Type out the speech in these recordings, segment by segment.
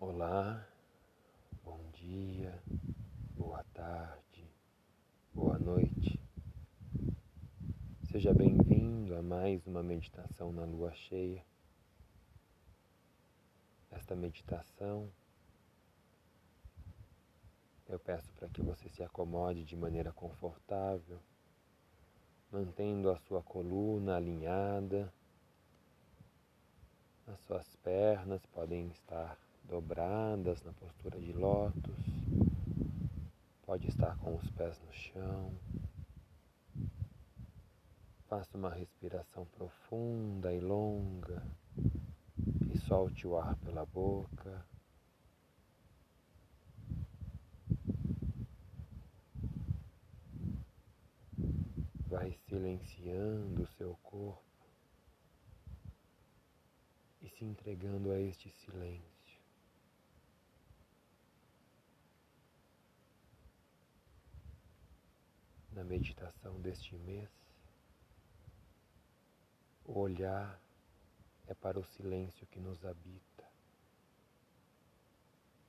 Olá, bom dia, boa tarde, boa noite. Seja bem-vindo a mais uma meditação na lua cheia. Esta meditação eu peço para que você se acomode de maneira confortável, mantendo a sua coluna alinhada. As suas pernas podem estar dobradas na postura de lótus. Pode estar com os pés no chão. Faça uma respiração profunda e longa e solte o ar pela boca. vai silenciando o seu corpo e se entregando a este silêncio. Na meditação deste mês, o olhar é para o silêncio que nos habita,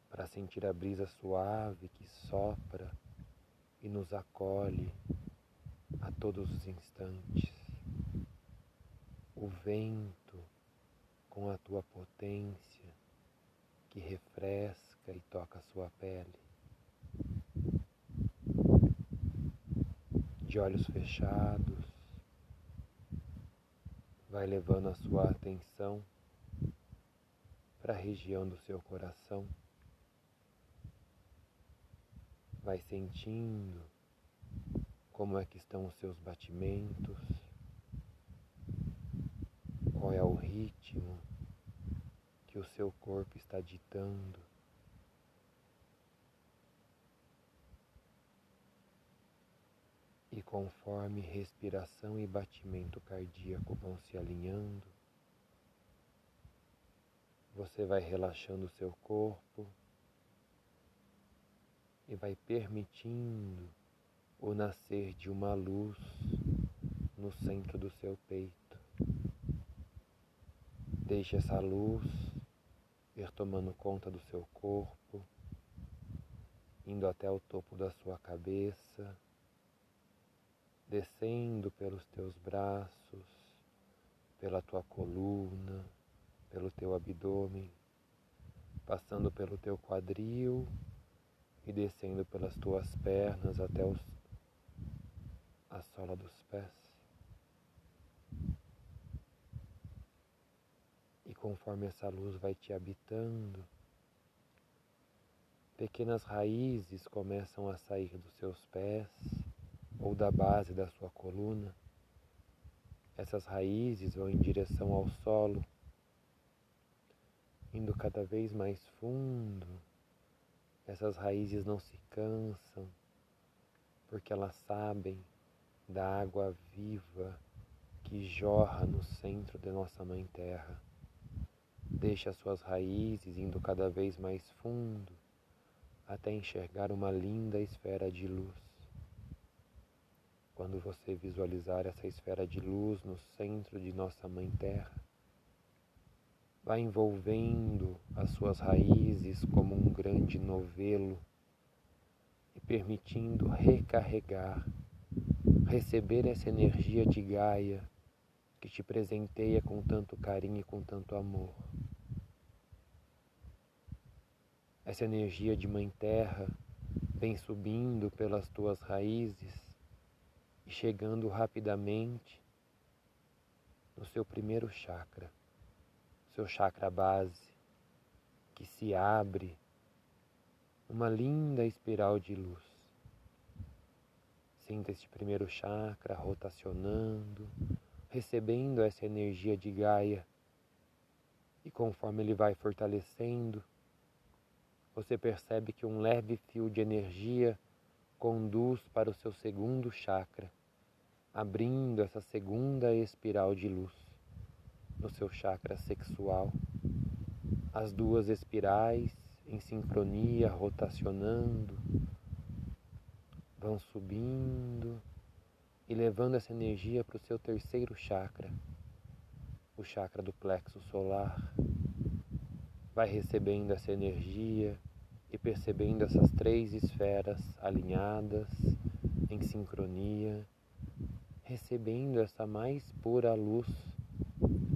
para sentir a brisa suave que sopra e nos acolhe a todos os instantes. O vento com a tua potência que refresca e toca a sua pele. De olhos fechados, vai levando a sua atenção para a região do seu coração. Vai sentindo como é que estão os seus batimentos, qual é o ritmo que o seu corpo está ditando. E conforme respiração e batimento cardíaco vão se alinhando, você vai relaxando o seu corpo e vai permitindo o nascer de uma luz no centro do seu peito. Deixe essa luz ir tomando conta do seu corpo, indo até o topo da sua cabeça, descendo pelos teus braços, pela tua coluna, pelo teu abdômen, passando pelo teu quadril e descendo pelas tuas pernas até os a sola dos pés. E conforme essa luz vai te habitando, pequenas raízes começam a sair dos seus pés ou da base da sua coluna. Essas raízes vão em direção ao solo, indo cada vez mais fundo. Essas raízes não se cansam, porque elas sabem da água viva que jorra no centro de nossa Mãe Terra. Deixa suas raízes indo cada vez mais fundo até enxergar uma linda esfera de luz. Quando você visualizar essa esfera de luz no centro de nossa Mãe Terra, vai envolvendo as suas raízes como um grande novelo e permitindo recarregar receber essa energia de Gaia que te presenteia com tanto carinho e com tanto amor. Essa energia de Mãe Terra vem subindo pelas tuas raízes e chegando rapidamente no seu primeiro chakra, seu chakra base, que se abre uma linda espiral de luz. Sinta este primeiro chakra rotacionando, recebendo essa energia de Gaia. E conforme ele vai fortalecendo, você percebe que um leve fio de energia conduz para o seu segundo chakra, abrindo essa segunda espiral de luz no seu chakra sexual. As duas espirais em sincronia, rotacionando, vão subindo e levando essa energia para o seu terceiro chakra, o chakra do plexo solar. vai recebendo essa energia e percebendo essas três esferas alinhadas em sincronia, recebendo essa mais pura luz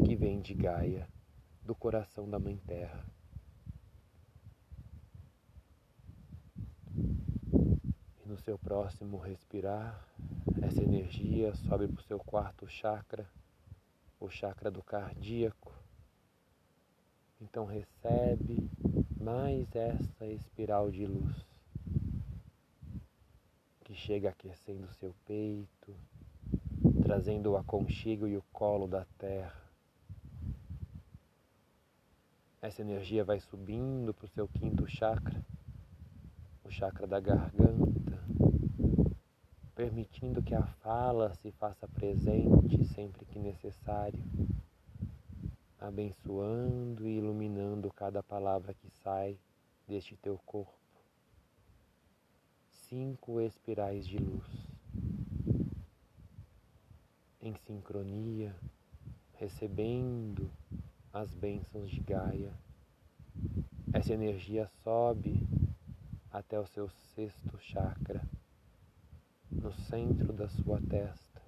que vem de Gaia, do coração da Mãe Terra. E no seu próximo respirar, essa energia sobe para o seu quarto chakra, o chakra do cardíaco. Então recebe mais essa espiral de luz que chega aquecendo seu peito, trazendo o aconchego e o colo da terra. Essa energia vai subindo para o seu quinto chakra, o chakra da garganta, permitindo que a fala se faça presente sempre que necessário, abençoando e iluminando cada palavra que sai deste teu corpo. Cinco espirais de luz, em sincronia, recebendo as bênçãos de Gaia. Essa energia sobe até o seu sexto chakra, no centro da sua testa.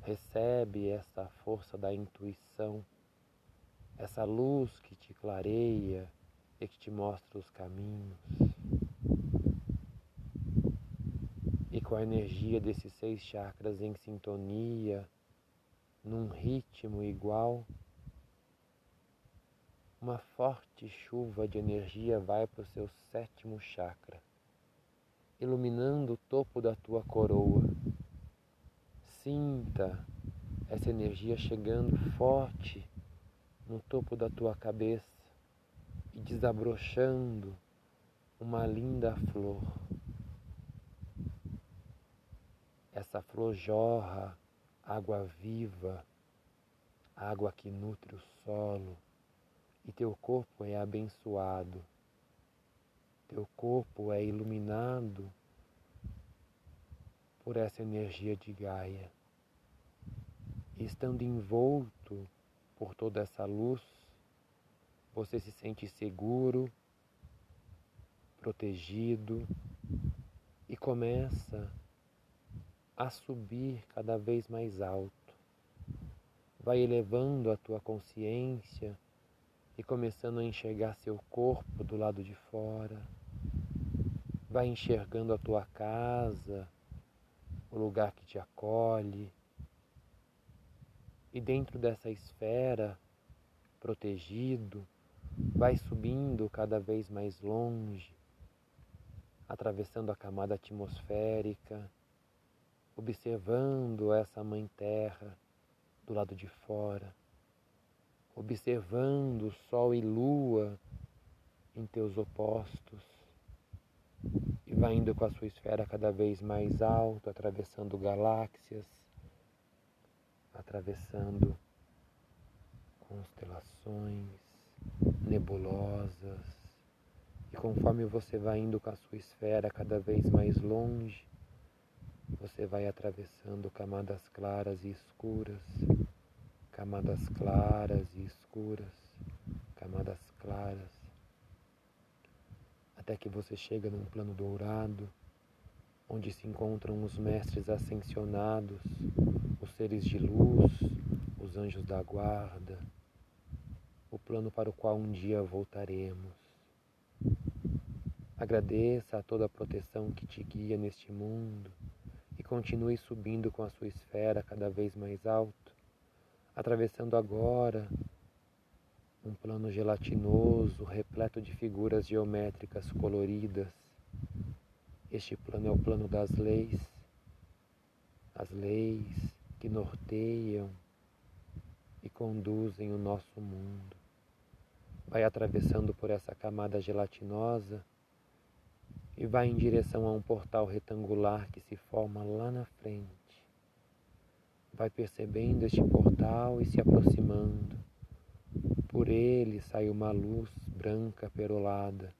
Recebe essa força da intuição, essa luz que te clareia e que te mostra os caminhos. E com a energia desses seis chakras em sintonia, num ritmo igual, uma forte chuva de energia vai para o seu sétimo chakra, iluminando o topo da tua coroa. Sinta essa energia chegando forte no topo da tua cabeça e desabrochando uma linda flor. Essa flor jorra água viva, água que nutre o solo e teu corpo é abençoado, teu corpo é iluminado por essa energia de Gaia. Estando envolto por toda essa luz, você se sente seguro, protegido e começa a subir cada vez mais alto. Vai elevando a tua consciência e começando a enxergar seu corpo do lado de fora. Vai enxergando a tua casa, o lugar que te acolhe. E dentro dessa esfera, protegido, vai subindo cada vez mais longe, atravessando a camada atmosférica, observando essa Mãe Terra do lado de fora observando Sol e Lua em teus opostos e vai indo com a sua esfera cada vez mais alto, atravessando galáxias, atravessando constelações, nebulosas. E conforme você vai indo com a sua esfera cada vez mais longe, você vai atravessando camadas claras e escuras camadas claras e escuras, camadas claras, até que você chega num plano dourado, onde se encontram os mestres ascensionados, os seres de luz, os anjos da guarda, o plano para o qual um dia voltaremos. Agradeça a toda a proteção que te guia neste mundo continue subindo com a sua esfera cada vez mais alto atravessando agora um plano gelatinoso repleto de figuras geométricas coloridas. Este plano é o plano das leis, as leis que norteiam e conduzem o nosso mundo. Vai atravessando por essa camada gelatinosa e vai em direção a um portal retangular que se forma lá na frente vai percebendo este portal e se aproximando. Por ele sai uma luz branca perolada.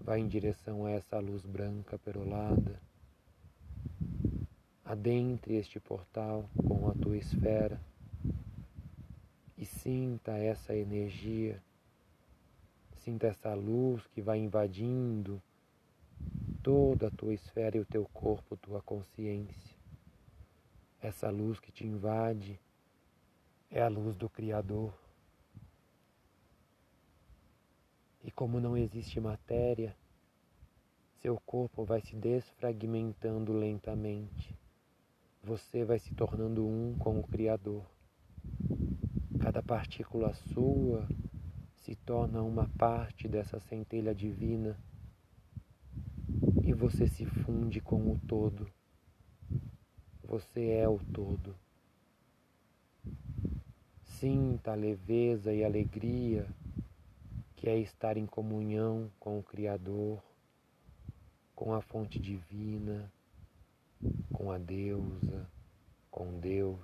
Vai em direção a essa luz branca perolada. Adentre este portal com a tua esfera e sinta essa energia Sinta essa luz que vai invadindo toda a tua esfera e o teu corpo, tua consciência. Essa luz que te invade é a luz do Criador. E como não existe matéria, seu corpo vai se desfragmentando lentamente. Você vai se tornando um com o Criador. Cada partícula sua se torna uma parte dessa centelha divina e você se funde com o todo. Você é o todo. Sinta a leveza e alegria que é estar em comunhão com o Criador, com a fonte divina, com a deusa, com Deus.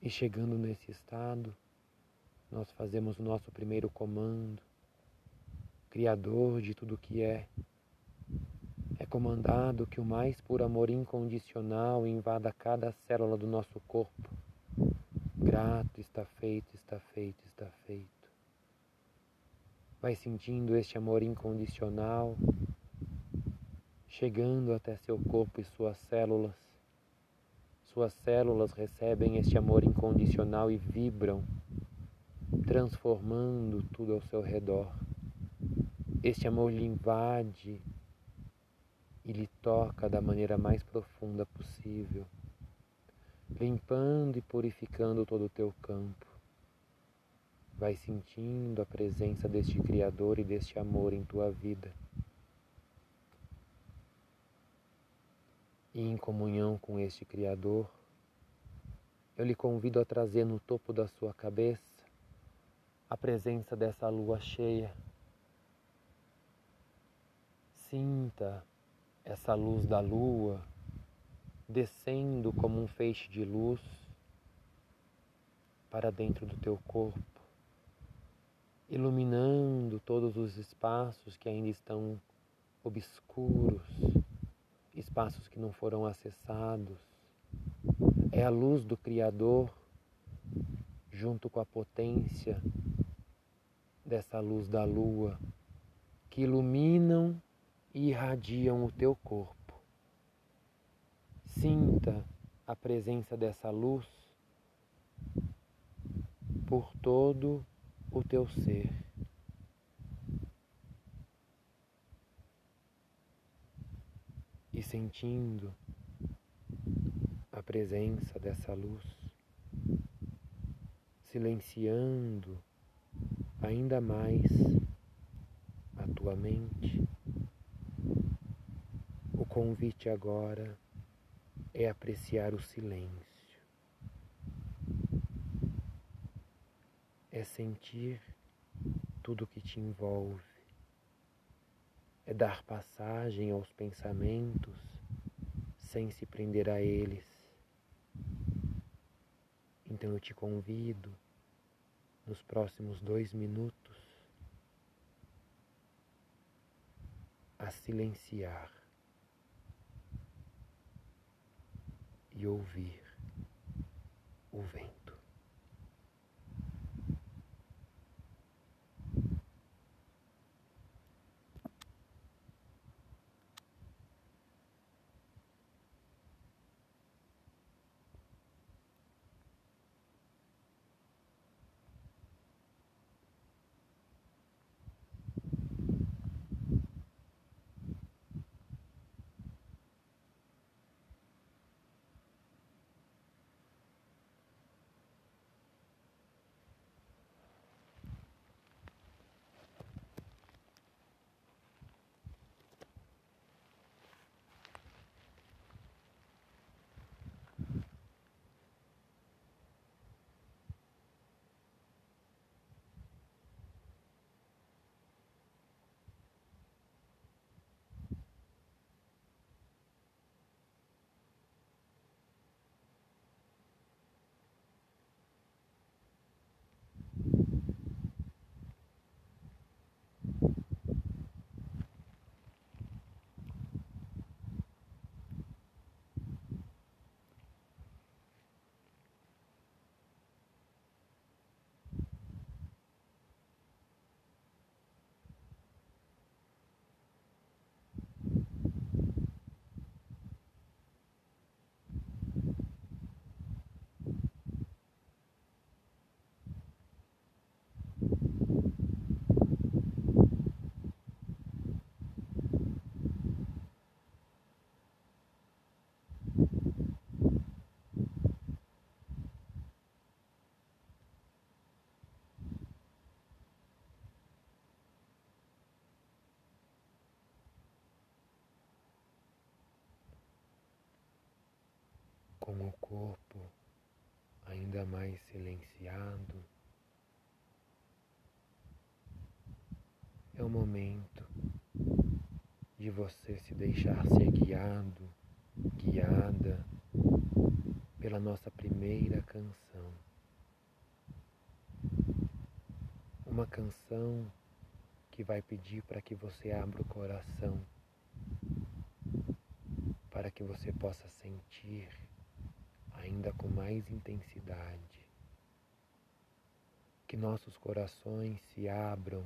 E chegando nesse estado, nós fazemos o nosso primeiro comando, Criador de tudo que é. É comandado que o mais puro amor incondicional invada cada célula do nosso corpo. Grato, está feito, está feito, está feito. Vai sentindo este amor incondicional chegando até seu corpo e suas células suas células recebem este amor incondicional e vibram, transformando tudo ao seu redor. Este amor lhe invade e lhe toca da maneira mais profunda possível, limpando e purificando todo o teu campo. Vai sentindo a presença deste Criador e deste amor em tua vida. E em comunhão com este Criador, eu lhe convido a trazer no topo da sua cabeça a presença dessa lua cheia. Sinta essa luz da lua descendo como um feixe de luz para dentro do teu corpo, iluminando todos os espaços que ainda estão obscuros espaços que não foram acessados. É a luz do Criador junto com a potência dessa luz da lua que iluminam irradiam o teu corpo. Sinta a presença dessa luz por todo o teu ser. e sentindo a presença dessa luz, silenciando ainda mais a tua mente. Convite agora é apreciar o silêncio, é sentir tudo que te envolve. É dar passagem aos pensamentos sem se prender a eles. Então eu te convido, nos próximos dois minutos, a silenciar e ouvir o vento. Com o corpo ainda mais silenciado, é o momento de você se deixar ser guiado, guiada pela nossa primeira canção. Uma canção que vai pedir para que você abra o coração, para que você possa sentir ainda com mais intensidade. Que nossos corações se abram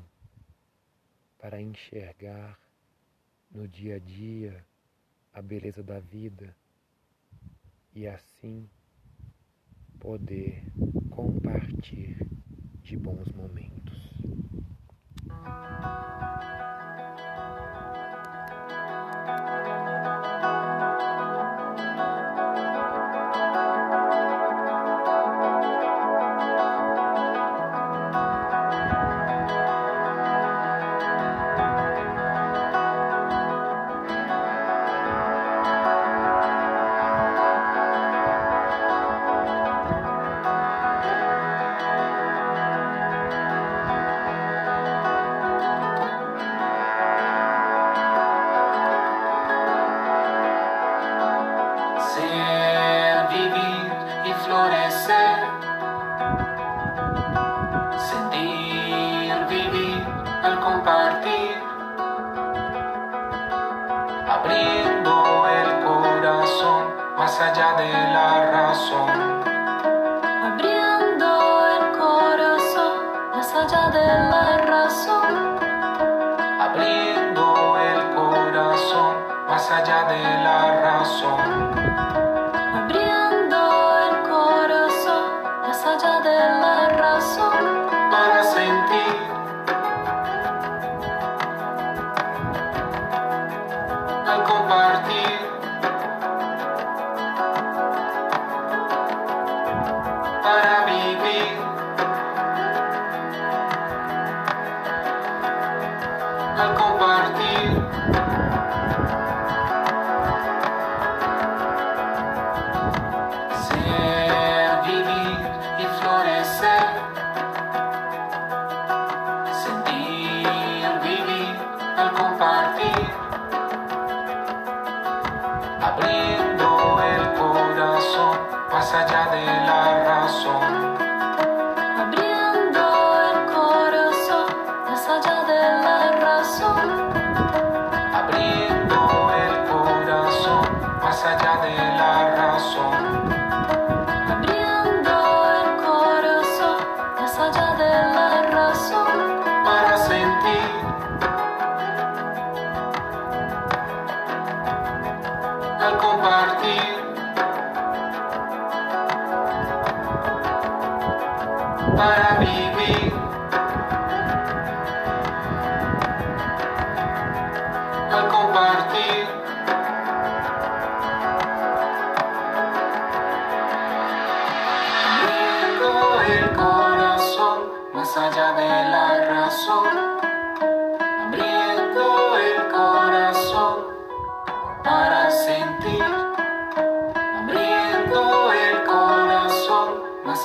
para enxergar no dia a dia a beleza da vida e assim poder compartilhar de bons momentos.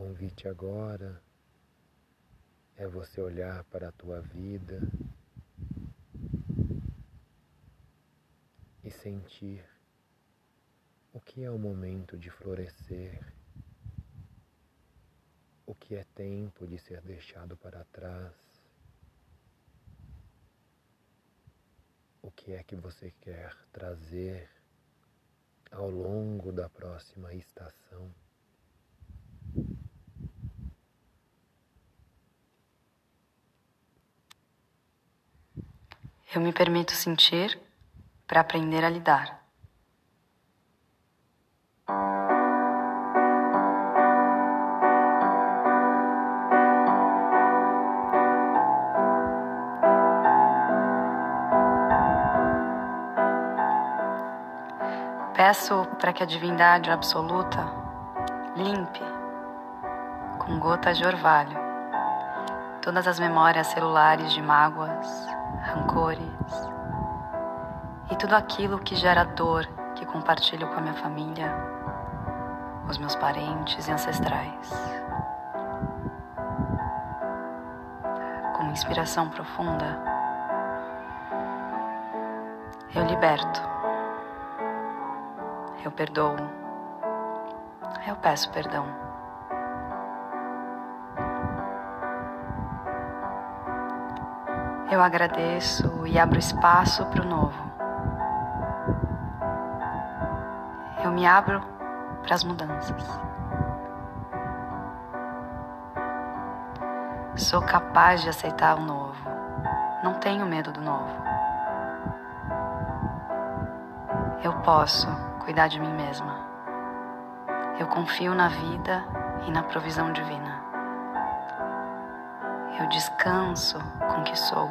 convite agora é você olhar para a tua vida e sentir o que é o momento de florescer, o que é tempo de ser deixado para trás. o que é que você quer trazer ao longo da próxima estação. Eu me permito sentir para aprender a lidar. Peço para que a divindade absoluta limpe com gotas de orvalho todas as memórias celulares de mágoas rancores e tudo aquilo que gera dor que compartilho com a minha família, os meus parentes e ancestrais. Com inspiração profunda, eu liberto, eu perdoo, eu peço perdão. Eu agradeço e abro espaço para o novo. Eu me abro para as mudanças. Sou capaz de aceitar o novo. Não tenho medo do novo. Eu posso cuidar de mim mesma. Eu confio na vida e na provisão divina. Descanso com que sou.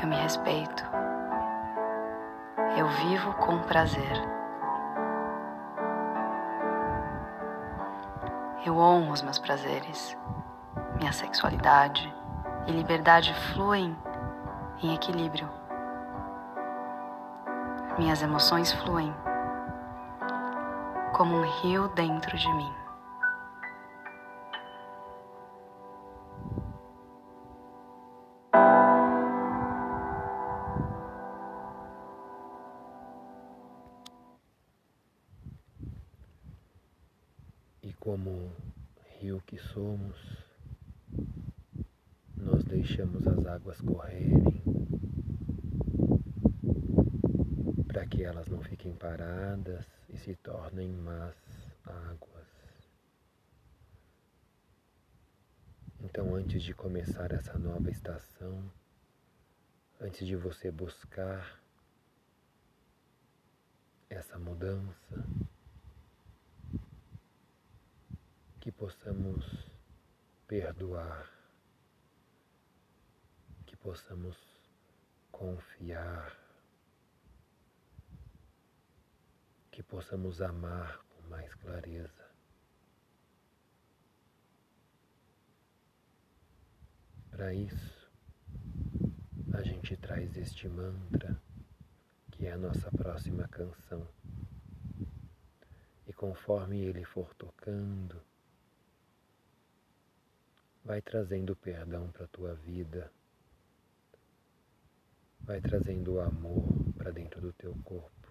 Eu me respeito. Eu vivo com prazer. Eu honro os meus prazeres, minha sexualidade e liberdade fluem em equilíbrio. Minhas emoções fluem como um rio dentro de mim. Elas não fiquem paradas e se tornem más águas. Então, antes de começar essa nova estação, antes de você buscar essa mudança, que possamos perdoar, que possamos confiar, que possamos amar com mais clareza. Para isso, a gente traz este mantra, que é a nossa próxima canção. E conforme ele for tocando, Vai trazendo perdão para a tua vida. Vai trazendo amor para dentro do teu corpo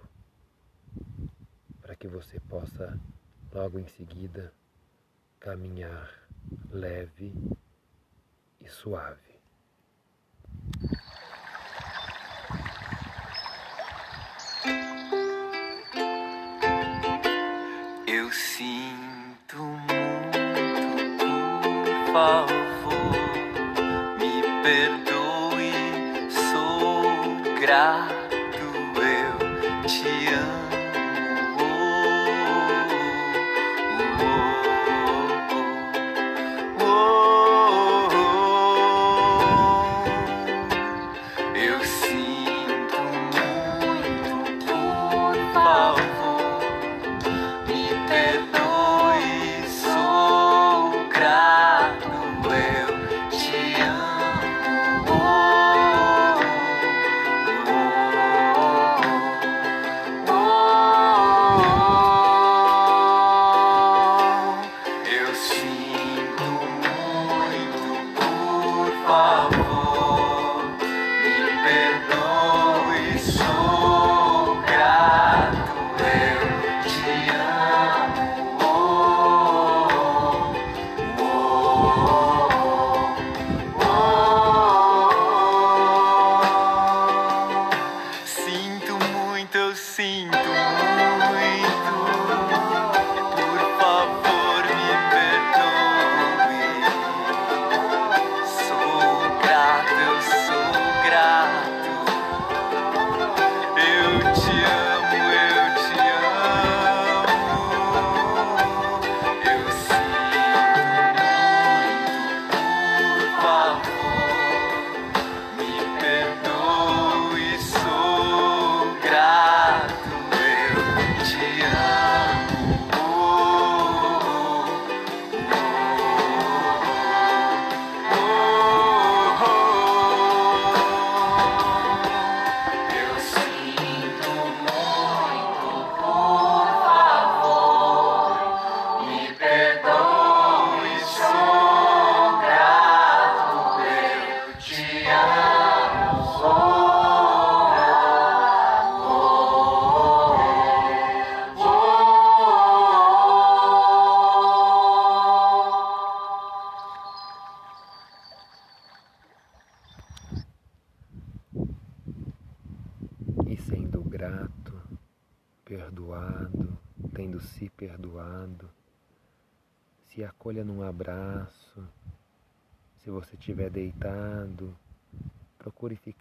que você possa logo em seguida caminhar leve e suave. Eu sinto muito, por favor, me perdoe, sou grato. sim.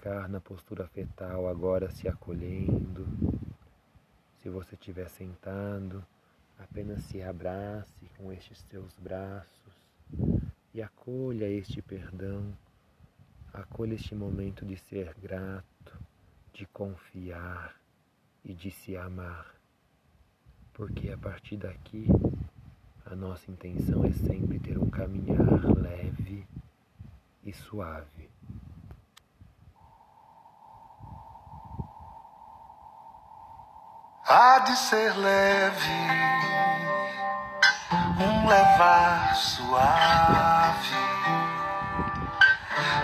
Ficar na postura fetal agora se acolhendo. Se você estiver sentado, apenas se abrace com estes seus braços e acolha este perdão, acolha este momento de ser grato, de confiar e de se amar. Porque a partir daqui, a nossa intenção é sempre ter um caminhar leve e suave. Há de ser leve, um levar suave,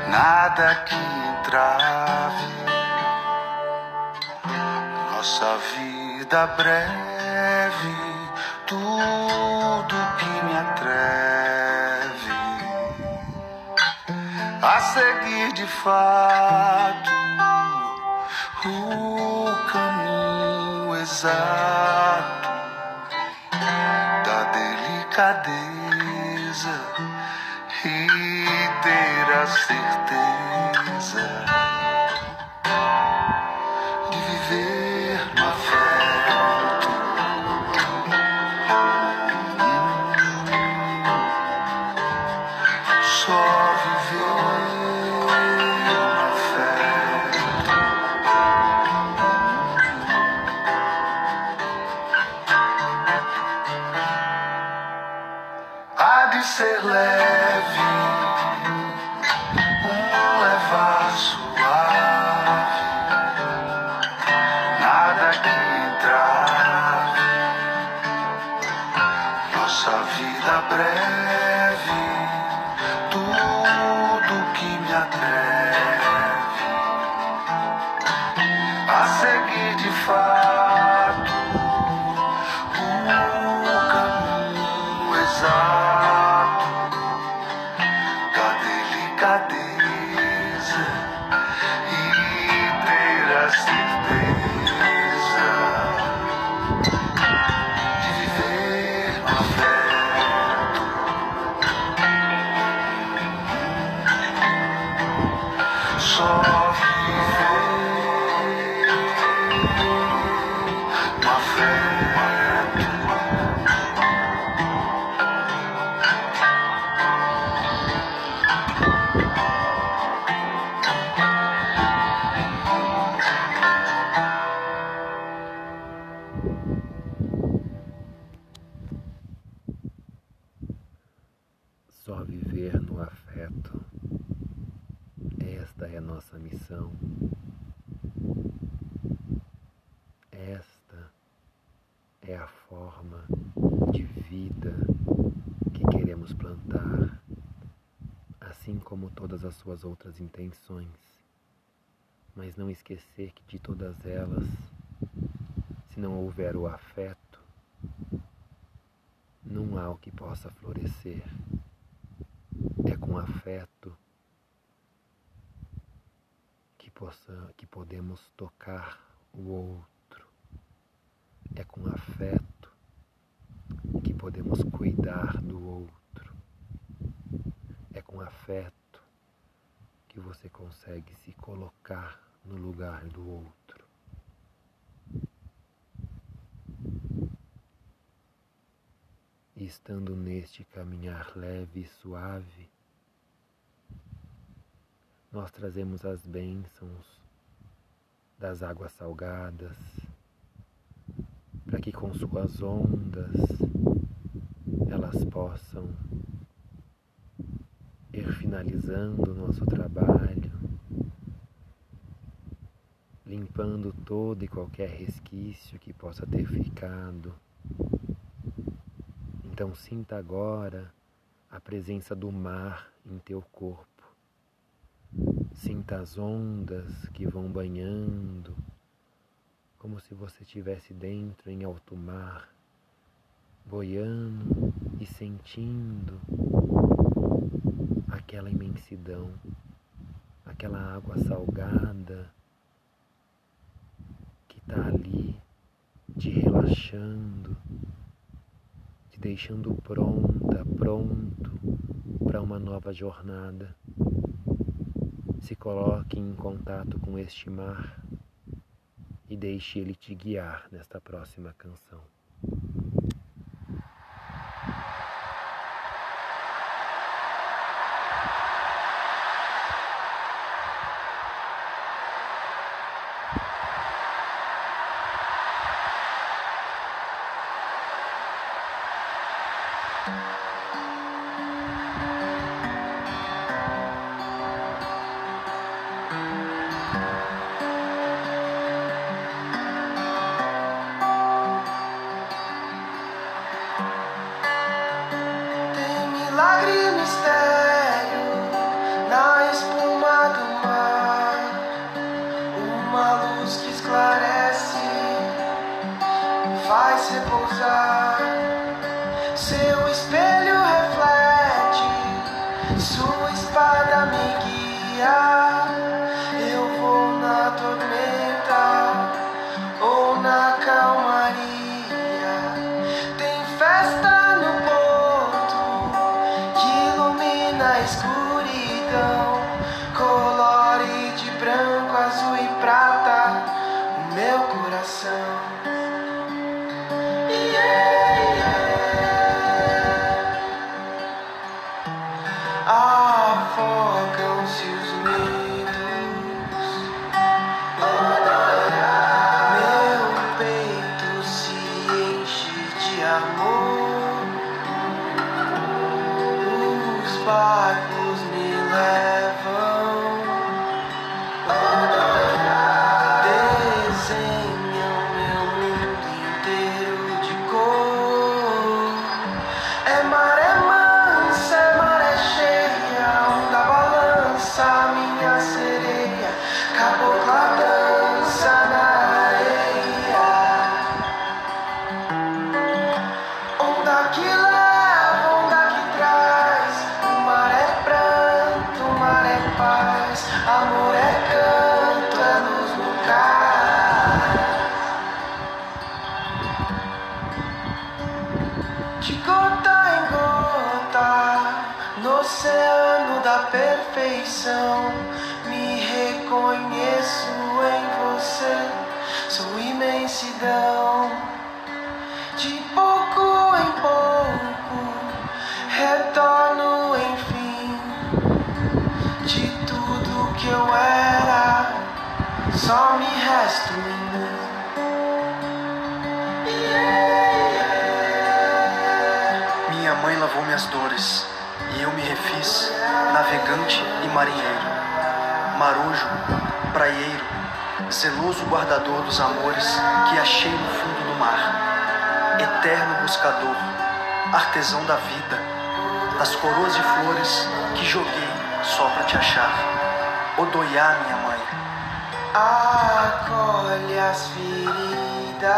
nada que entrave nossa vida breve, tudo que me atreve a seguir de fato o sun. Como todas as suas outras intenções. Mas não esquecer que de todas elas, se não houver o afeto, não há o que possa florescer. É com afeto que, possa, que podemos tocar o outro. É com afeto que podemos cuidar do outro. É com afeto que você consegue se colocar no lugar do outro. E estando neste caminhar leve e suave, nós trazemos as bênçãos das águas salgadas, para que com suas ondas elas possam ir finalizando o nosso trabalho, limpando todo e qualquer resquício que possa ter ficado. Então sinta agora a presença do mar em teu corpo. Sinta as ondas que vão banhando, como se você estivesse dentro em alto mar, boiando e sentindo aquela imensidão, aquela água salgada que está ali te relaxando, te deixando pronta, pronto para uma nova jornada. Se coloque em contato com este mar e deixe ele te guiar nesta próxima canção. navegante e marinheiro, marujo, praieiro, zeloso guardador dos amores que achei no fundo do mar, eterno buscador, artesão da vida, das coroas de flores que joguei só para te achar. Odoiá, minha mãe. Acolhe as feridas.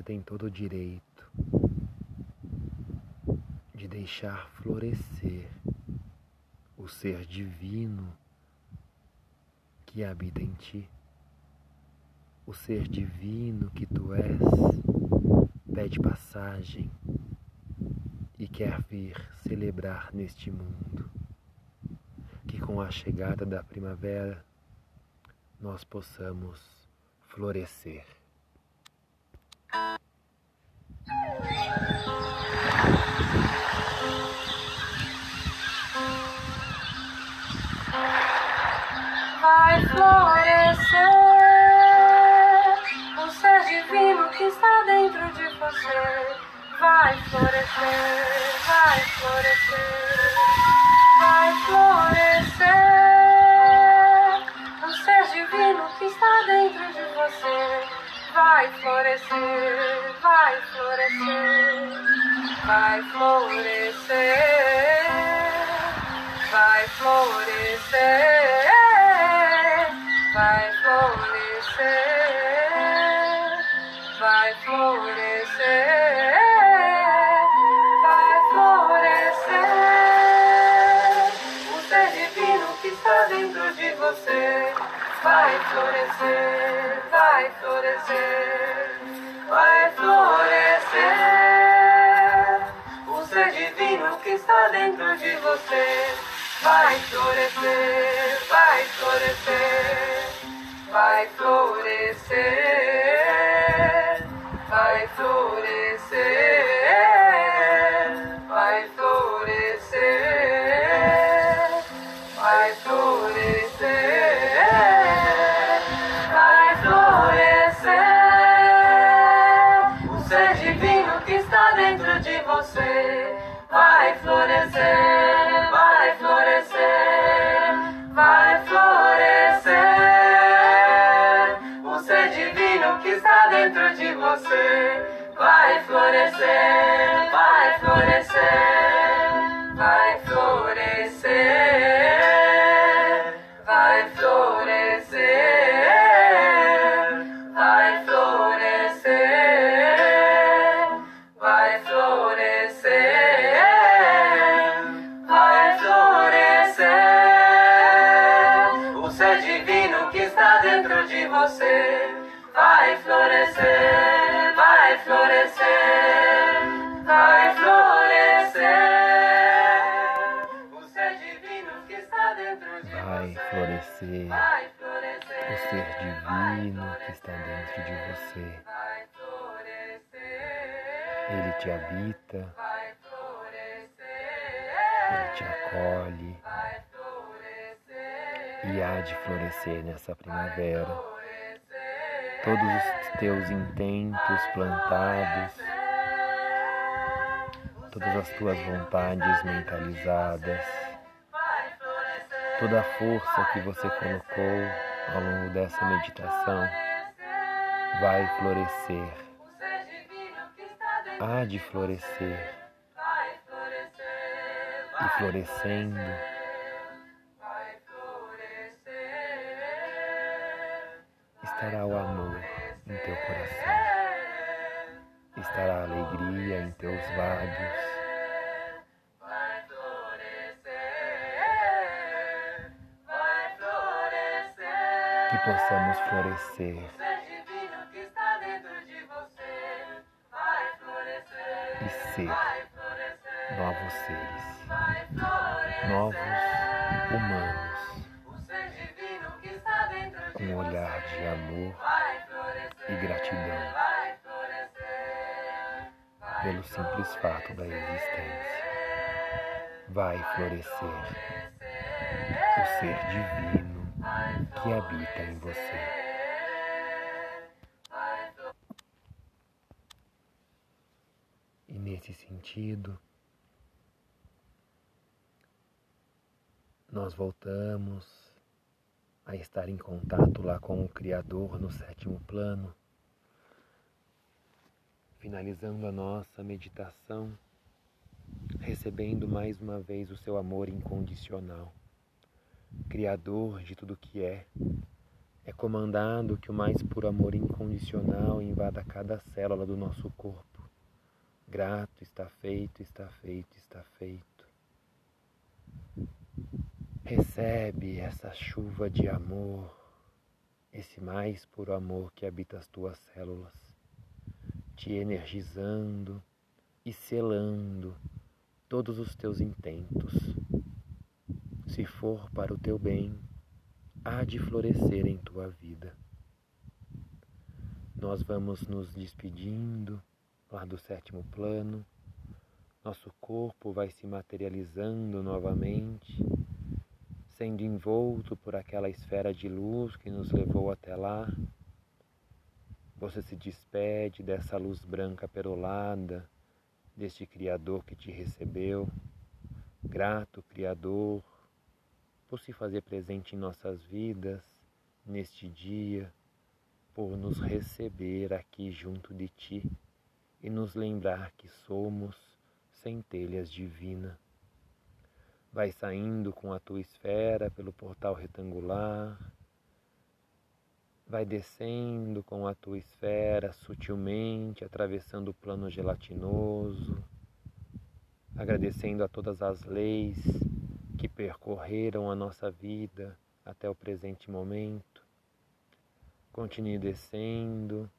Você tem todo o direito de deixar florescer o ser divino que habita em ti. O ser divino que tu és pede passagem e quer vir celebrar neste mundo. Que com a chegada da primavera nós possamos florescer. Florescer, vai florescer, vai florescer o ser divino que está dentro de você. Vai florescer, vai florescer, vai florescer, vai florescer florescer, vai florescer, vai florescer. O ser divino que está dentro de você vai florescer, vai florescer vai florescer, vai florescer, vai florescer, vai florescer, Ele te habita, ele te acolhe. E há de florescer nessa primavera. Todos os teus intentos plantados, todas as tuas vontades mentalizadas, toda a força que você colocou ao longo dessa meditação vai florescer, há de florescer. E florescendo. Estará o amor em teu coração, estará a alegria em teus lábios. Que possamos florescer ser novos seres, novos humanos, com um olhar de amor e gratidão pelo simples fato da existência. Vai florescer o ser divino que habita em você. Nesse sentido, nós voltamos a estar em contato lá com o Criador no sétimo plano, finalizando a nossa meditação, recebendo mais uma vez o seu amor incondicional, Criador de tudo que é, é comandado que o mais puro amor incondicional invada cada célula do nosso corpo. Grato, está feito, está feito, está feito. Recebe essa chuva de amor, esse mais puro amor que habita as tuas células te energizando e selando todos os teus intentos. Se for para o teu bem, há de florescer em tua vida. Nós vamos nos despedindo lá do sétimo plano, nosso corpo vai se materializando novamente, sendo envolto por aquela esfera de luz que nos levou até lá você se despede dessa luz branca perolada, deste Criador que te recebeu. Grato, Criador, por se fazer presente em nossas vidas neste dia, por nos receber aqui junto de Ti e nos lembrar que somos centelhas divinas. Vai saindo com a tua esfera pelo portal retangular vai descendo com a tua esfera sutilmente, atravessando o plano gelatinoso, agradecendo a todas as leis que percorreram a nossa vida até o presente momento. Continue descendo,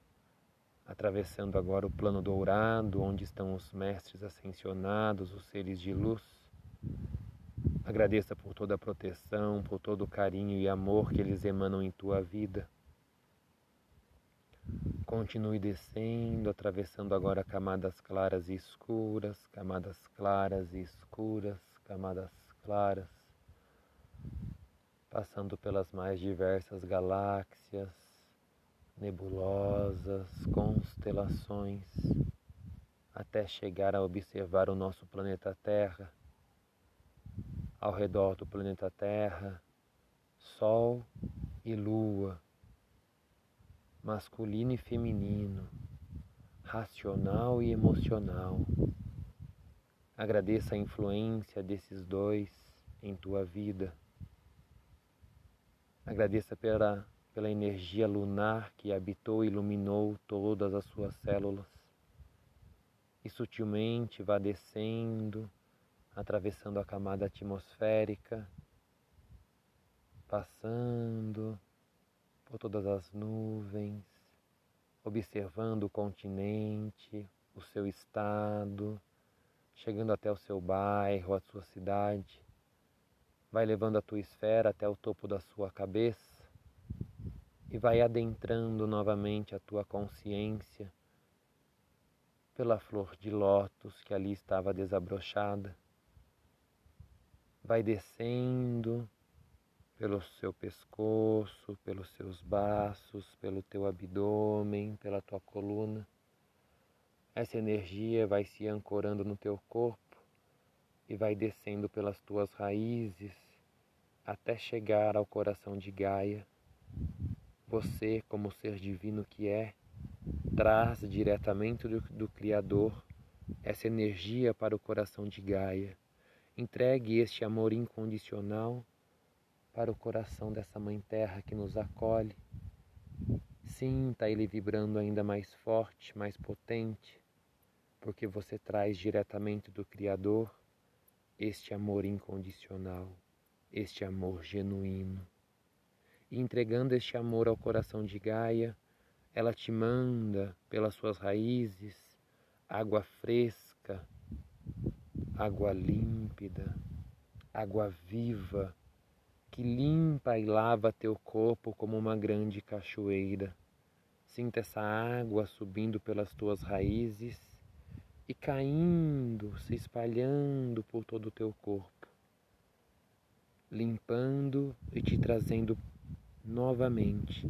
atravessando agora o plano dourado, onde estão os mestres ascensionados, os seres de luz. Agradeça por toda a proteção, por todo o carinho e amor que eles emanam em tua vida. Continue descendo, atravessando agora camadas claras e escuras, camadas claras e escuras, camadas claras, passando pelas mais diversas galáxias, nebulosas, constelações, até chegar a observar o nosso planeta Terra. Ao redor do planeta Terra, Sol e Lua masculino e feminino, racional e emocional. Agradeça a influência desses dois em tua vida. Agradeça pela, pela energia lunar que habitou e iluminou todas as suas células. E sutilmente vá descendo, atravessando a camada atmosférica, passando por todas as nuvens, observando o continente, o seu estado, chegando até o seu bairro, a sua cidade. Vai levando a tua esfera até o topo da sua cabeça e vai adentrando novamente a tua consciência pela flor de lótus que ali estava desabrochada. Vai descendo pelo seu pescoço, pelos seus braços, pelo teu abdômen, pela tua coluna. Essa energia vai se ancorando no teu corpo e vai descendo pelas tuas raízes até chegar ao coração de Gaia. Você, como ser divino que é, traz diretamente do, do Criador essa energia para o coração de Gaia. Entregue este amor incondicional para o coração dessa Mãe Terra que nos acolhe. Sinta ele vibrando ainda mais forte, mais potente, porque você traz diretamente do Criador este amor incondicional, este amor genuíno. E entregando este amor ao coração de Gaia, ela te manda pelas suas raízes água fresca, água límpida, água viva que limpa e lava teu corpo como uma grande cachoeira. Sinta essa água subindo pelas tuas raízes e caindo, se espalhando por todo o teu corpo, limpando e te trazendo novamente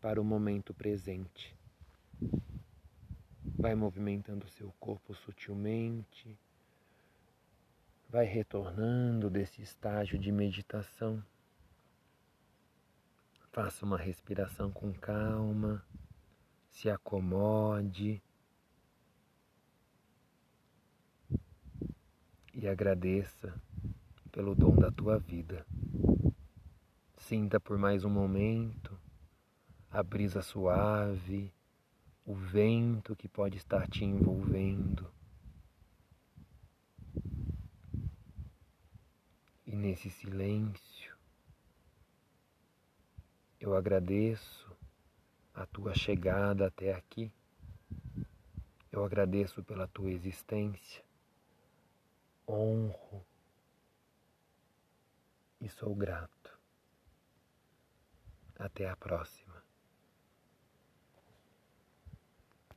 para o momento presente. Vai movimentando seu corpo sutilmente, vai retornando desse estágio de meditação. Faça uma respiração com calma, se acomode e agradeça pelo dom da tua vida. Sinta por mais um momento a brisa suave, o vento que pode estar te envolvendo. E nesse silêncio, eu agradeço a tua chegada até aqui. Eu agradeço pela tua existência. Honro e sou grato. Até a próxima.